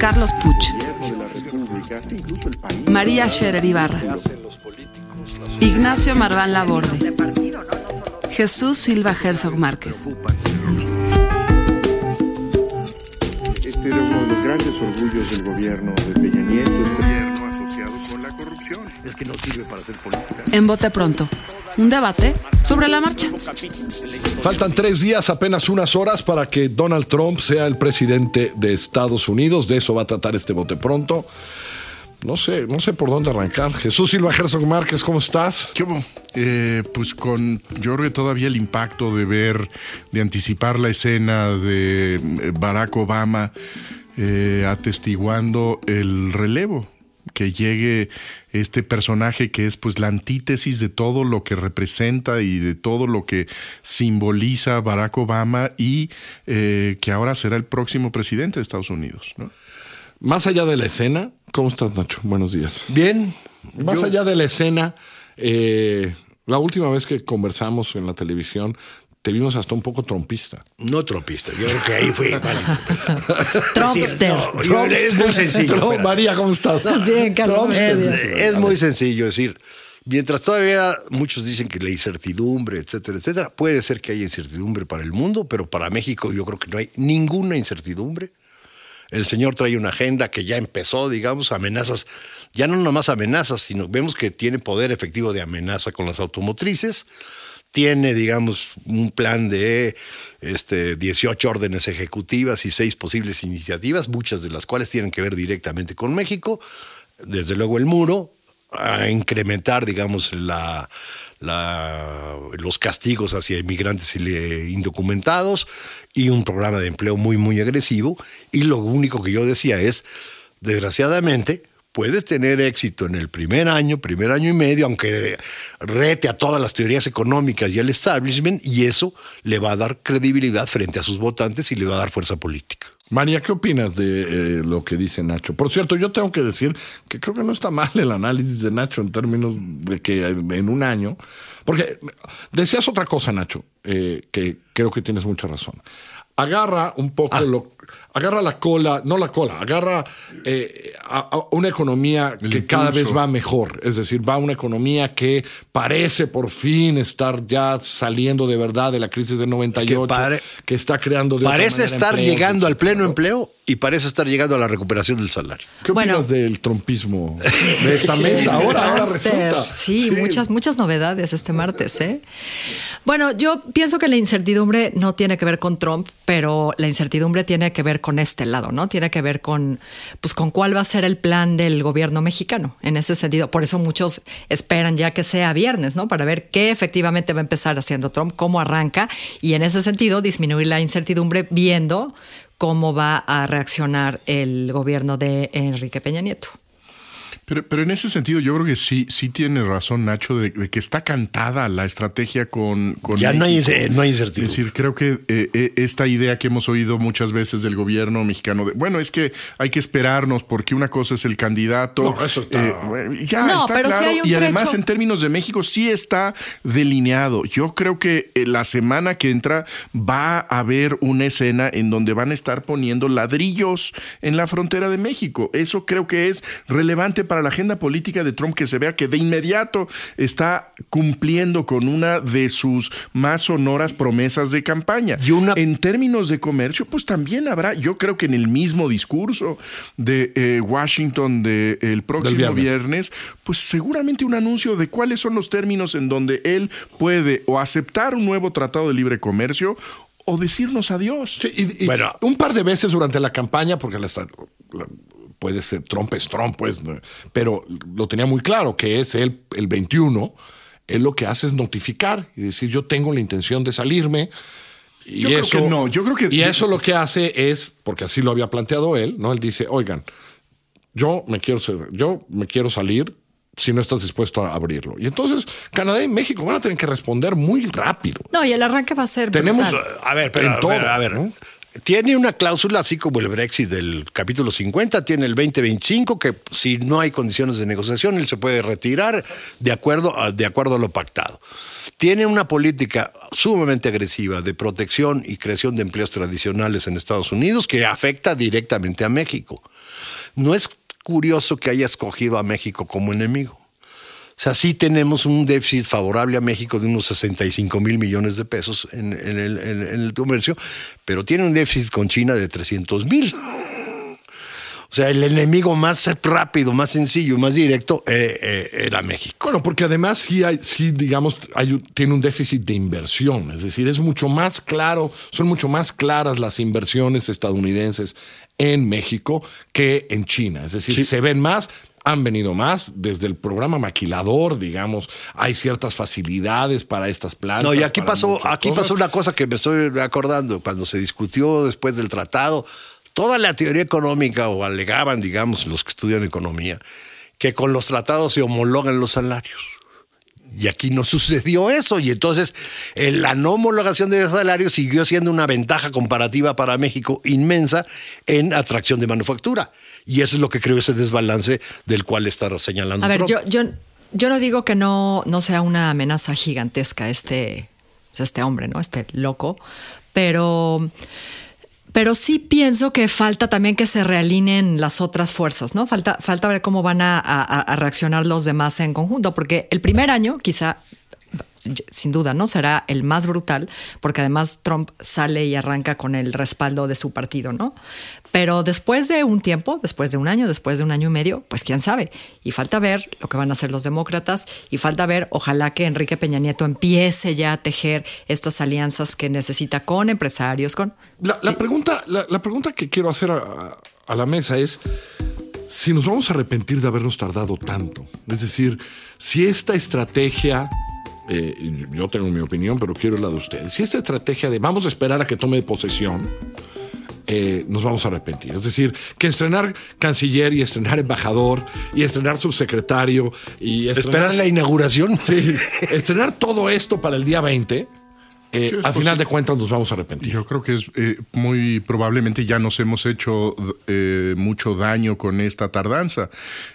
Carlos Puch, María Scherer Ibarra, Ignacio Marván Laborde, Jesús Silva Herzog Márquez. Este era uno de los grandes orgullos del gobierno de Peña Nieto, este gobierno asociado con la corrupción. Es que no sirve para hacer política. En Bote Pronto, un debate sobre la marcha. Faltan tres días, apenas unas horas para que Donald Trump sea el presidente de Estados Unidos. De eso va a tratar este bote pronto. No sé, no sé por dónde arrancar. Jesús Silva Herzog Márquez, ¿cómo estás? ¿Qué hubo? Eh, pues con, yo creo que todavía el impacto de ver, de anticipar la escena de eh, Barack Obama eh, atestiguando el relevo, que llegue este personaje que es pues la antítesis de todo lo que representa y de todo lo que simboliza Barack Obama y eh, que ahora será el próximo presidente de Estados Unidos. ¿no? Más allá de la escena, ¿cómo estás, Nacho? Buenos días. Bien. Más Yo- allá de la escena, eh, la última vez que conversamos en la televisión, te vimos hasta un poco trompista. No tropista, yo creo que ahí fue mal. Trumpster. No, yo- es muy sencillo. María, ¿cómo estás? Bien, Carlos. Es, es muy sencillo, es decir, mientras todavía muchos dicen que la incertidumbre, etcétera, etcétera, puede ser que haya incertidumbre para el mundo, pero para México yo creo que no hay ninguna incertidumbre. El señor trae una agenda que ya empezó, digamos, amenazas, ya no nomás amenazas, sino vemos que tiene poder efectivo de amenaza con las automotrices, tiene, digamos, un plan de este, 18 órdenes ejecutivas y seis posibles iniciativas, muchas de las cuales tienen que ver directamente con México, desde luego el muro, a incrementar, digamos, la, la- los castigos hacia inmigrantes indocumentados y un programa de empleo muy, muy agresivo. Y lo único que yo decía es, desgraciadamente, puede tener éxito en el primer año, primer año y medio, aunque rete a todas las teorías económicas y el establishment, y eso le va a dar credibilidad frente a sus votantes y le va a dar fuerza política. María, ¿qué opinas de eh, lo que dice Nacho? Por cierto, yo tengo que decir que creo que no está mal el análisis de Nacho en términos de que en un año, porque decías otra cosa, Nacho, eh, que creo que tienes mucha razón. Agarra un poco lo, agarra la cola, no la cola, agarra eh, a, a una economía El que cada vez va mejor, es decir, va a una economía que parece por fin estar ya saliendo de verdad de la crisis del 98, que, pare- está creando de otra Parece manera estar llegando al pleno ¿no? empleo y parece estar llegando a la recuperación del salario. ¿Qué Bueno. opinas del trompismo de esta mesa? Ahora, ahora resulta. Sí, muchas, muchas novedades este martes, ¿eh? Bueno, yo pienso que la incertidumbre no tiene que ver con Trump, pero la incertidumbre tiene que ver con este lado, ¿no? Tiene que ver con, pues, con cuál va a ser el plan del gobierno mexicano. En ese sentido, por eso muchos esperan ya que sea viernes, ¿no? Para ver qué efectivamente va a empezar haciendo Trump, cómo arranca, y en ese sentido disminuir la incertidumbre viendo cómo va a reaccionar el gobierno de Enrique Peña Nieto. Pero, pero en ese sentido, yo creo que sí, sí tiene razón Nacho de, de que está cantada la estrategia con, con Ya no hay, no hay Es incertidumbre. decir, creo que eh, eh, esta idea que hemos oído muchas veces del gobierno mexicano de, bueno, es que hay que esperarnos porque una cosa es el candidato. No, eso está- eh, ya No, está sí claro. y además, trecho. en términos de México, sí está delineado. Yo creo que eh, la semana que entra va a haber una escena en donde van a estar poniendo ladrillos en la frontera de México. Eso creo que es relevante para la agenda política de Trump, que se vea que de inmediato está cumpliendo con una de sus más sonoras promesas de campaña. Y una- En términos de comercio, pues también habrá, yo creo que en el mismo discurso de eh, Washington del próximo viernes. viernes, pues seguramente un anuncio de cuáles son los términos en donde él puede o aceptar un nuevo tratado de libre comercio o decirnos adiós. Sí, y, y Bueno. un par de veces durante la campaña, porque la, la- puede ser Trump es Trump, pues, no, pero lo tenía muy claro que es él el 21. Él lo que hace es notificar y decir yo tengo la intención de salirme. Y Yo creo eso, que no, yo creo que- Y eso lo que hace es, porque así lo había planteado él, ¿no? Él dice, oigan, yo me quiero ser- yo me quiero salir si no estás dispuesto a abrirlo. Y entonces Canadá y México van a tener que responder muy rápido. No, y el arranque va a ser. Tenemos brutal. A ver, pero En a todo, ver, a ver. ¿no? Tiene una cláusula, así como el Brexit del capítulo 50, tiene el 2025, que si no hay condiciones de negociación, él se puede retirar de acuerdo a, de acuerdo a lo pactado. Tiene una política sumamente agresiva de protección y creación de empleos tradicionales en Estados Unidos que afecta directamente a México. No es curioso que haya escogido a México como enemigo. O sea, sí tenemos un déficit favorable a México de unos 65 mil millones de pesos en, en el, en- en el comercio, pero tiene un déficit con China de 300 mil. O sea, el enemigo más rápido, más sencillo, más directo eh, eh, era México. Bueno, porque además sí hay, sí, digamos, hay, tiene un déficit de inversión. Es decir, es mucho más claro, son mucho más claras las inversiones estadounidenses en México que en China. Es decir, se ven más, han venido más desde el programa maquilador, digamos, hay ciertas facilidades para estas plantas. No, y aquí pasó, aquí cosas. pasó una cosa que me estoy acordando cuando se discutió después del tratado. Toda la teoría económica, o alegaban, digamos, los que estudian economía, que con los tratados se homologan los salarios. Y aquí no sucedió eso. Y entonces eh, la no homologación de los salarios siguió siendo una ventaja comparativa para México inmensa en atracción de manufactura. Y eso es lo que creó ese desbalance del cual está señalando A ver, Trump. yo, yo, yo no digo que no, no sea una amenaza gigantesca este, este hombre, ¿no? Este loco, pero, pero sí pienso que falta también que se realineen las otras fuerzas, ¿no? Falta, falta ver cómo van a, a- a reaccionar los demás en conjunto, porque el primer año quizá sin duda, ¿no? Será el más brutal, porque además Trump sale y arranca con el respaldo de su partido, ¿no? Pero después de un tiempo, después de un año, después de un año y medio, pues quién sabe. Y falta ver lo que van a hacer los demócratas y falta ver, ojalá que Enrique Peña Nieto empiece ya a tejer estas alianzas que necesita con empresarios, con... La, la pregunta, la, la pregunta que quiero hacer a, a la mesa es si nos vamos a arrepentir de habernos tardado tanto. Es decir, si esta estrategia, eh, yo tengo mi opinión, pero quiero la de ustedes, si esta estrategia de vamos a esperar a que tome posesión, eh, nos vamos a arrepentir. Es decir, que estrenar canciller y estrenar embajador y estrenar subsecretario y Esperar la inauguración. Sí, estrenar todo esto para el día 20, eh, al final de cuentas nos vamos a arrepentir. Yo creo que es eh, muy probablemente ya nos hemos hecho eh, mucho daño con esta tardanza.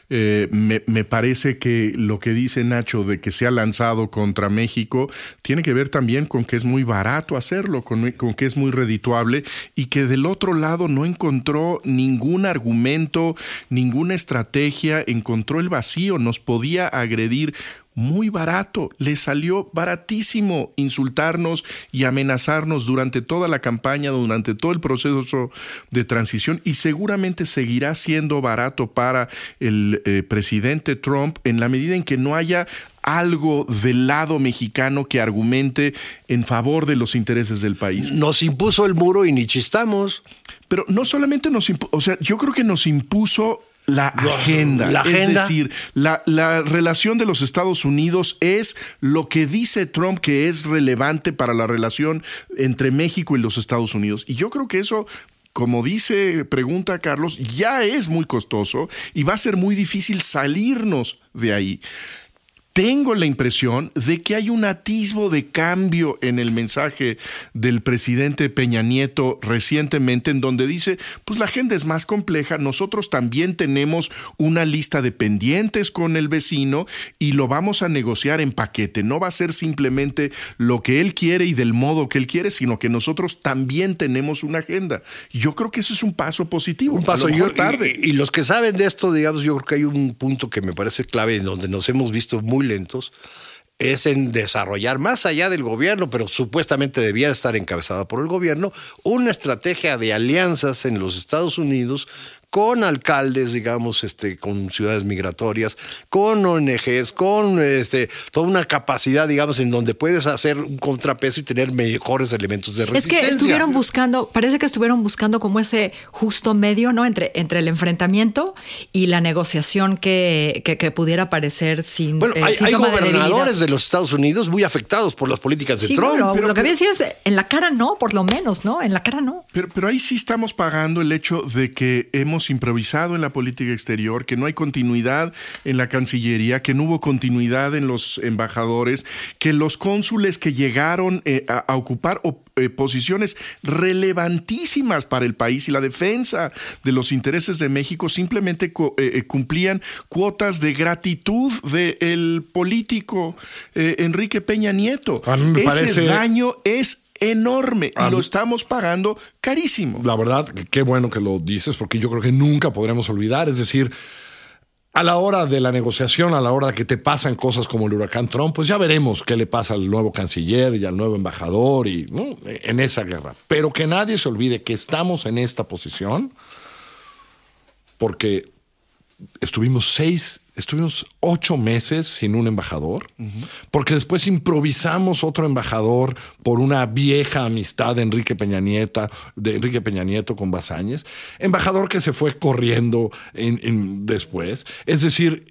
Me, me parece que lo que dice Nacho de que se ha lanzado contra México tiene que ver también con que es muy barato hacerlo, con, con que es muy redituable y que del otro lado no encontró ningún argumento, ninguna estrategia, encontró el vacío, nos podía agredir muy barato, le salió baratísimo insultarnos y amenazarnos durante toda la campaña, durante todo el proceso de transición y seguramente seguirá siendo barato para el eh, presidente Trump en la medida en que no haya algo del lado mexicano que argumente en favor de los intereses del país. Nos impuso el muro y ni chistamos. Pero no solamente nos impuso, o sea, yo creo que nos impuso la agenda. la agenda. Es decir, la, la relación de los Estados Unidos es lo que dice Trump que es relevante para la relación entre México y los Estados Unidos. Y yo creo que eso como dice, pregunta Carlos, ya es muy costoso y va a ser muy difícil salirnos de ahí. Tengo la impresión de que hay un atisbo de cambio en el mensaje del presidente Peña Nieto recientemente, en donde dice, pues la agenda es más compleja, nosotros también tenemos una lista de pendientes con el vecino y lo vamos a negociar en paquete. No va a ser simplemente lo que él quiere y del modo que él quiere, sino que nosotros también tenemos una agenda. Yo creo que eso es un paso positivo. Un paso yo- tarde. Y, y los que saben de esto, digamos, yo creo que hay un punto que me parece clave en donde nos hemos visto muy lentos, es en desarrollar más allá del gobierno, pero supuestamente debía estar encabezada por el gobierno, una estrategia de alianzas en los Estados Unidos con alcaldes, digamos, este, con ciudades migratorias, con ONGs, con este, toda una capacidad, digamos, en donde puedes hacer un contrapeso y tener mejores elementos de Es resistencia. que estuvieron buscando, parece que estuvieron buscando como ese justo medio, ¿no? Entre, entre el enfrentamiento y la negociación que, que, que pudiera parecer sin. Bueno, eh, hay, hay síntoma de gobernadores de los Estados Unidos muy afectados por las políticas de Sí, Trump. lo, pero- lo que voy a decir es en la cara no, por lo menos, ¿no? En la cara no. Pero, pero ahí sí estamos pagando el hecho de que hemos hemos improvisado en la política exterior, que no hay continuidad en la Cancillería, que no hubo continuidad en los embajadores, que los cónsules que llegaron eh, a, a, ocupar eh, posiciones relevantísimas para el país y la defensa de los intereses de México simplemente eh, cumplían cuotas de gratitud del político Enrique Peña Nieto. Ese parece... daño es enorme y lo estamos pagando carísimo. La verdad, qué bueno que lo dices, porque yo creo que nunca podremos olvidar. Es decir, a la hora de la negociación, a la hora de que te pasan cosas como el huracán Trump, pues ya veremos qué le pasa al nuevo canciller y al nuevo embajador y en esa guerra. Pero que nadie se olvide que estamos en esta posición porque estuvimos seis, estuvimos ocho meses sin un embajador, porque después improvisamos otro embajador por una vieja amistad de Enrique Peña Nieto, de Enrique Peña Nieto con Basáñez, embajador que se fue corriendo en, después. Es decir,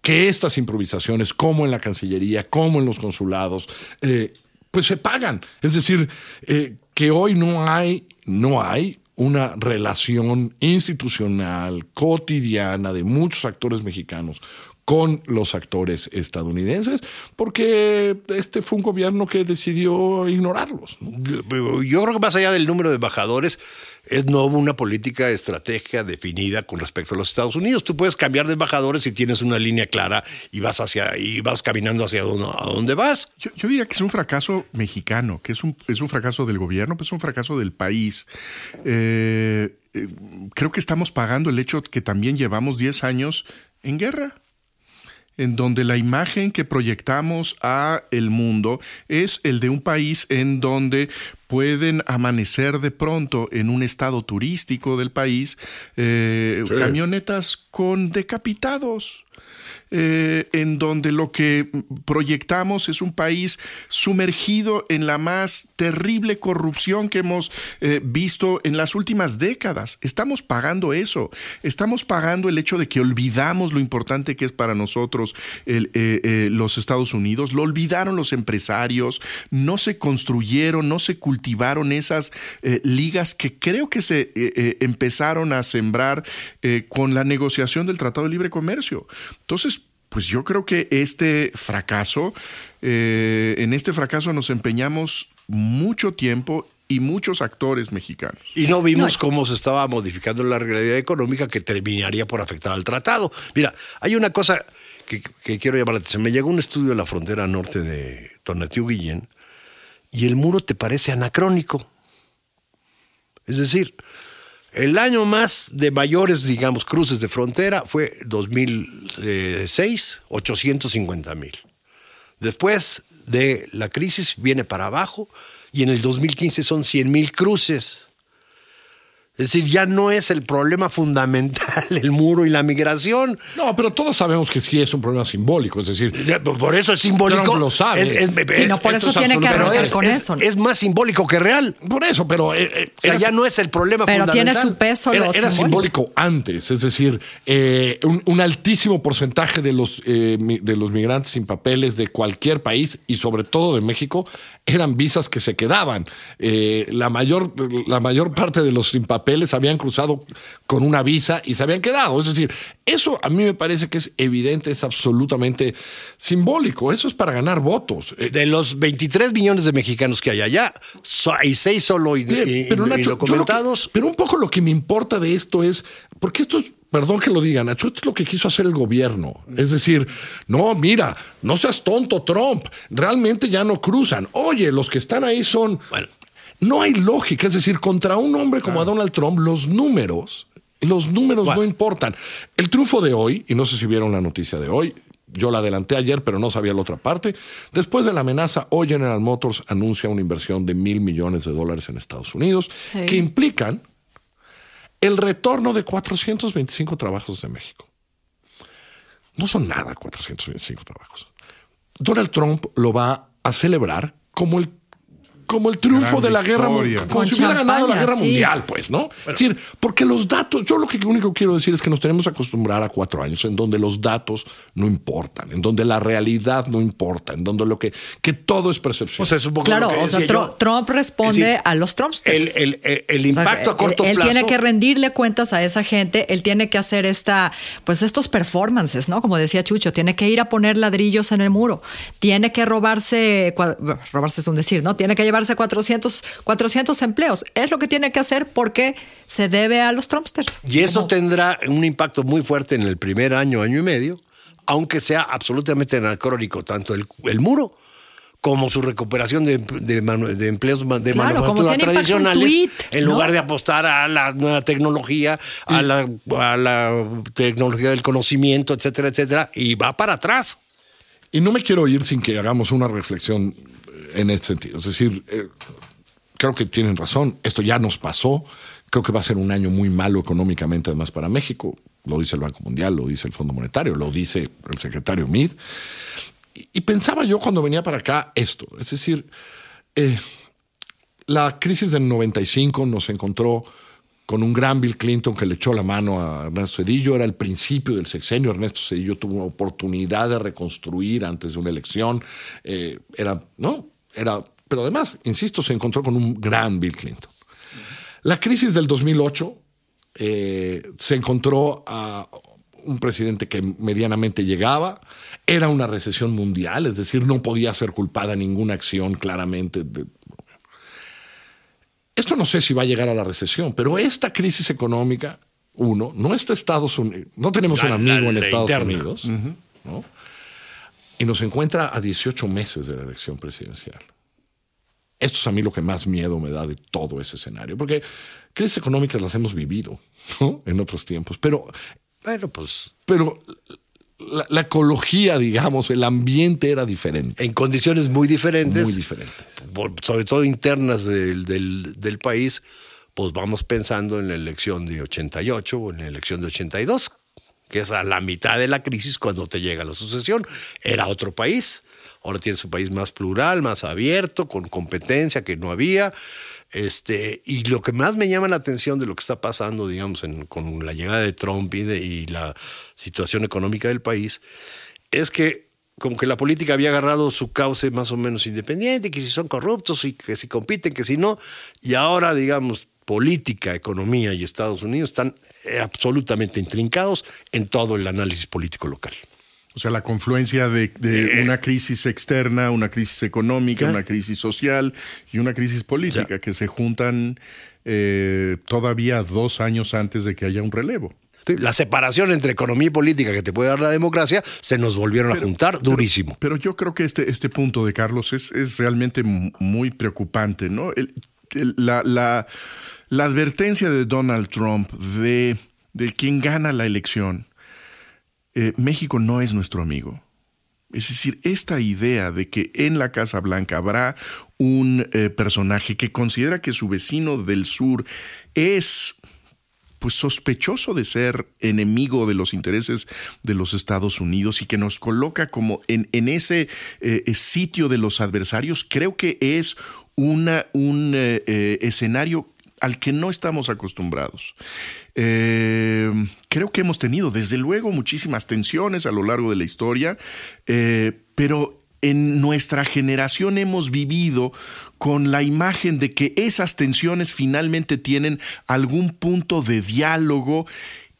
que estas improvisaciones, como en la Cancillería, como en los consulados, eh, pues se pagan. Es decir, eh, que hoy no hay, no hay una relación institucional cotidiana de muchos actores mexicanos con los actores estadounidenses, porque este fue un gobierno que decidió ignorarlos. Yo creo que más allá del número de embajadores, es no una política estratégica definida con respecto a los Estados Unidos. Tú puedes cambiar de embajadores si tienes una línea clara y vas hacia y vas caminando hacia donde, a dónde vas. Yo, diría que es un fracaso mexicano, que es un, es un fracaso del gobierno, pero es un fracaso del país. Eh, eh, creo que estamos pagando el hecho que también llevamos 10 años en guerra en donde la imagen que proyectamos a el mundo es el de un país en donde pueden amanecer de pronto en un estado turístico del país eh, camionetas con decapitados eh, en donde lo que proyectamos es un país sumergido en la más terrible corrupción que hemos eh, visto en las últimas décadas. Estamos pagando eso, estamos pagando el hecho de que olvidamos lo importante que es para nosotros eh, los Estados Unidos, lo olvidaron los empresarios, no se construyeron, no se cultivaron esas ligas que creo que se empezaron a sembrar con la negociación del Tratado de Libre Comercio. Entonces, pues yo creo que este fracaso, eh, en este fracaso nos empeñamos mucho tiempo y muchos actores mexicanos. Y no vimos cómo se estaba modificando la realidad económica que terminaría por afectar al tratado. Mira, hay una cosa que, quiero llamar la atención. Me llegó un estudio de la frontera norte de Tonatiuh Guillén y el muro te parece anacrónico. Es decir, el año más de mayores, digamos, cruces de frontera fue 2006, 850 mil. Después de la crisis viene para abajo y en el 2015 son 100 mil cruces. Es decir, ya no es el problema fundamental el muro y la migración. No, pero todos sabemos que sí es un problema simbólico. Es decir, por eso es simbólico. lo sabe. Es, por eso tiene que arreglar con eso. Es más simbólico que real. Por eso, pero. Eh, eh, o sea, ya no es el problema pero fundamental. Pero tiene su peso. Era, era simbólico antes. Es decir, eh, un, altísimo porcentaje de los, de los migrantes sin papeles de cualquier país y sobre todo de México eran visas que se quedaban. la, mayor, la mayor parte de los sin papeles papeles habían cruzado con una visa y se habían quedado. Es decir, eso a mí me parece que es evidente, es absolutamente simbólico. Eso es para ganar votos. Eh, de los 23 millones de mexicanos que hay allá, hay seis solo y, pero, documentados. pero un poco lo que me importa de esto es, porque esto es perdón que lo diga, Nacho, esto es lo que quiso hacer el gobierno. Es decir, no, mira, no seas tonto, Trump. Realmente ya no cruzan. Oye, los que están ahí son. Bueno, no hay lógica. Es decir, contra un hombre como Donald Trump, los números, los números no importan. El triunfo de hoy, y no sé si vieron la noticia de hoy, yo la adelanté ayer, pero no sabía la otra parte. Después de la amenaza, hoy General Motors anuncia una inversión de mil millones de dólares en Estados Unidos, que implican el retorno de 425 trabajos de México. No son nada 425 trabajos. Donald Trump lo va a celebrar como el como el triunfo Gran de la guerra mundial, como Con si hubiera ganado la guerra sí. mundial, pues, ¿no? Es decir, porque los datos, yo lo que único quiero decir es que nos tenemos que acostumbrar a cuatro años en donde los datos no importan, en donde la realidad no importa, en donde lo que, que todo es percepción. O sea, es un poco Claro, lo que o sea. Trump responde decir, a los Trumpsters. El, el- el- el O sea, impacto a corto él, él plazo. tiene que rendirle cuentas a esa gente, él tiene que hacer esta, pues estos performances, ¿no? Como decía Chucho, tiene que ir a poner ladrillos en el muro, tiene que robarse, robarse es un decir, ¿no? Tiene que llevarse 400, 400 empleos. Es lo que tiene que hacer porque se debe a los Trumpsters. Y eso Como- tendrá un impacto muy fuerte en el primer año, año y medio, aunque sea absolutamente anacrónico tanto el, el muro como su recuperación de, de manu- de empleos de Claro, manufactura tradicionales, en ¿no? lugar de apostar a la nueva tecnología, a la, a la tecnología del conocimiento, etcétera, etcétera, y va para atrás. Y no me quiero ir sin que hagamos una reflexión en este sentido. Es decir, eh, creo que tienen razón. Esto ya nos pasó. Creo que va a ser un año muy malo económicamente, además, para México. Lo dice el Banco Mundial, lo dice el Fondo Monetario, lo dice el secretario. Y, y pensaba yo cuando venía para acá esto. Es decir, eh, la crisis del 95 nos encontró con un gran Bill Clinton que le echó la mano a Ernesto Cedillo. Era el principio del sexenio. Ernesto Cedillo tuvo una oportunidad de reconstruir antes de una elección. Eh, era, ¿no? Era, pero además, insisto, se encontró con un gran Bill Clinton. La crisis del 2008 eh, se encontró a un presidente que medianamente llegaba, era una recesión mundial, es decir, no podía ser culpada ninguna acción claramente. de- esto no sé si va a llegar a la recesión, pero esta crisis económica, uno, no está Estados Unidos, no tenemos un amigo la- en Estados interna. Unidos, ¿no? Y nos encuentra a 18 meses de la elección presidencial. Esto es a mí lo que más miedo me da de todo ese escenario, porque crisis económicas las hemos vivido ¿no? en otros tiempos, pero, Bueno, pues pero la, la ecología, digamos, el ambiente era diferente, en condiciones muy diferentes, muy diferente. por- sobre todo internas del, del- del país, pues vamos pensando en la elección de 88 o en la elección de 82, que es a la mitad de la crisis cuando te llega la sucesión. Era otro país. Ahora tienes un país más plural, más abierto, con competencia que no había. Este, y lo que más me llama la atención de lo que está pasando, digamos, con la llegada de Trump y, de, y la situación económica del país, es que como que la política había agarrado su cauce más o menos independiente, que si son corruptos y que si compiten, que si no, y ahora, digamos, política, economía y Estados Unidos están eh, absolutamente intrincados en todo el análisis político local. O sea, la confluencia de, de una crisis externa, una crisis económica, una crisis social y una crisis política que se juntan eh, todavía dos años antes de que haya un relevo. La separación entre economía y política que te puede dar la democracia se nos volvieron a juntar durísimo. Pero yo creo que este, este punto de Carlos es, es realmente mu- muy preocupante, ¿no? El- el- la, la- la advertencia de Donald Trump de, quien gana la elección, eh, México no es nuestro amigo. Es decir, esta idea de que en la Casa Blanca habrá un eh, personaje que considera que su vecino del sur es pues sospechoso de ser enemigo de los intereses de los Estados Unidos y que nos coloca como en, en ese eh, sitio de los adversarios, creo que es una, un escenario al que no estamos acostumbrados. Eh, creo que hemos tenido, desde luego, muchísimas tensiones a lo largo de la historia, eh, pero en nuestra generación hemos vivido con la imagen de que esas tensiones finalmente tienen algún punto de diálogo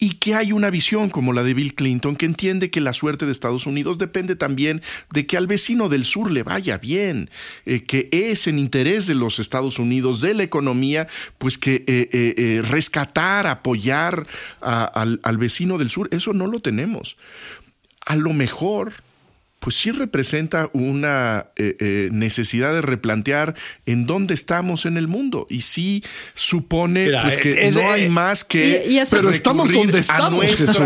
y que hay una visión como la de Bill Clinton que entiende que la suerte de Estados Unidos depende también de que al vecino del sur le vaya bien, eh, que es en interés de los Estados Unidos, de la economía, pues que eh, eh, rescatar, apoyar al vecino del sur, eso no lo tenemos. A lo mejor pues sí representa una eh, eh, necesidad de replantear en dónde estamos en el mundo y sí supone Mira, pues, que no hay más que Y- y ese- Pero estamos donde estamos, nuestras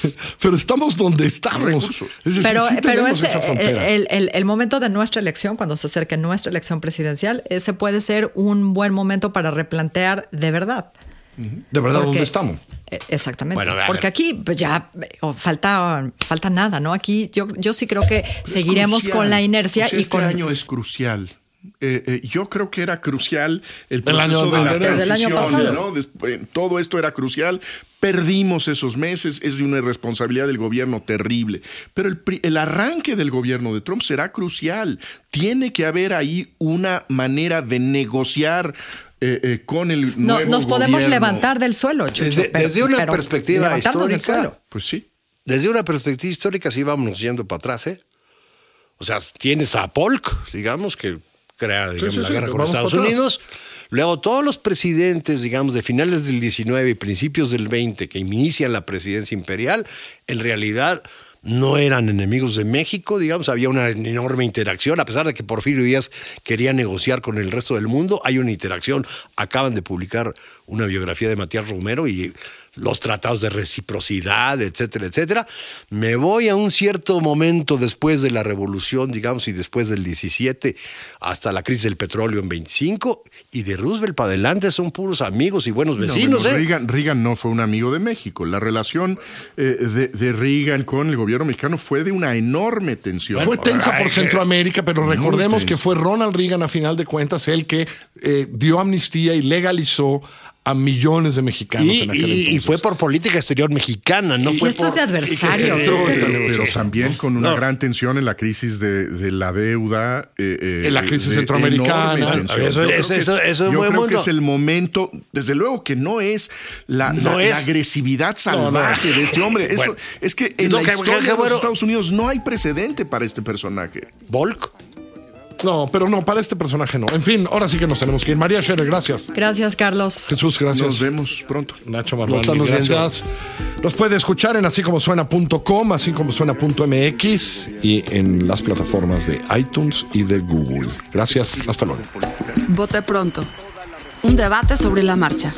Jesús. Pero estamos donde estamos. Es decir, Pero, sí pero esa frontera. el, el- el momento de nuestra elección, cuando se acerque nuestra elección presidencial, ese puede ser un buen momento para replantear de verdad. De verdad, porque- ¿dónde estamos? Eh, Exactamente. Bueno. Porque aquí pues ya oh, falta, falta nada, ¿no? Aquí yo, yo sí creo que seguiremos crucial. con la inercia sea, y este con. año es crucial. Eh, eh, yo creo que era crucial el El año proceso de la año transición. ¿no? Después, todo esto era crucial. Perdimos esos meses, es de una irresponsabilidad del gobierno terrible. Pero el, pri- el arranque del gobierno de Trump será crucial. Tiene que haber ahí una manera de negociar eh, eh, con el No, nuevo nos podemos gobierno. levantar del suelo, Chucho, Desde- pero- desde una pero perspectiva histórica. Pues sí. Desde una perspectiva histórica, sí vámonos yendo para atrás, ¿eh? O sea, tienes a Polk, digamos, que crea digamos, sí, la sí, guerra con vamos Estados. Unidos. Luego, todos los presidentes, digamos, de finales del 19 y principios del 20 que inician la presidencia imperial, en realidad no eran enemigos de México, digamos, había una enorme interacción, a pesar de que Porfirio Díaz quería negociar con el resto del mundo, hay una interacción. Acaban de publicar una biografía de Matías Romero y los tratados de reciprocidad, etcétera, etcétera. Me voy a un cierto momento después de la revolución, digamos, y después del 17 hasta la crisis del petróleo en 25, y de Roosevelt para adelante son puros amigos y buenos No, vecinos, bueno, ¿eh? Reagan, Reagan no fue un amigo de México. La relación eh, de, de Reagan con el gobierno mexicano fue de una enorme tensión. Fue tensa por Centroamérica, pero recordemos que fue Ronald Reagan, a final de cuentas, el que eh, dio amnistía y legalizó a millones de mexicanos Y, en aquel y- y entonces. fue por política exterior mexicana, no Y fue esto por... es de adversarios. y es que- pero, pero también con una No. gran tensión en la crisis de, de la deuda. eh, eh, En la crisis de centroamericana. Eso- Yo creo eso- que- eso- eso es yo buen creo que es el momento, desde luego que no es la, No la- es. la agresividad salvaje de este hombre. Eso- Bueno. es que en No, la que- historia que- de los. Estados Unidos no hay precedente para este personaje. Volk. No, pero no, para este personaje no. En fin, ahora sí que nos tenemos que ir. María Scherer, gracias. Gracias, Carlos. Jesús, gracias. Nos vemos pronto. Nacho Nos viendo. gracias. Los puede escuchar en así como suena.com, así como suena.mx y en las plataformas de iTunes y de Google. Gracias, hasta luego. Vote pronto. Un debate sobre la marcha.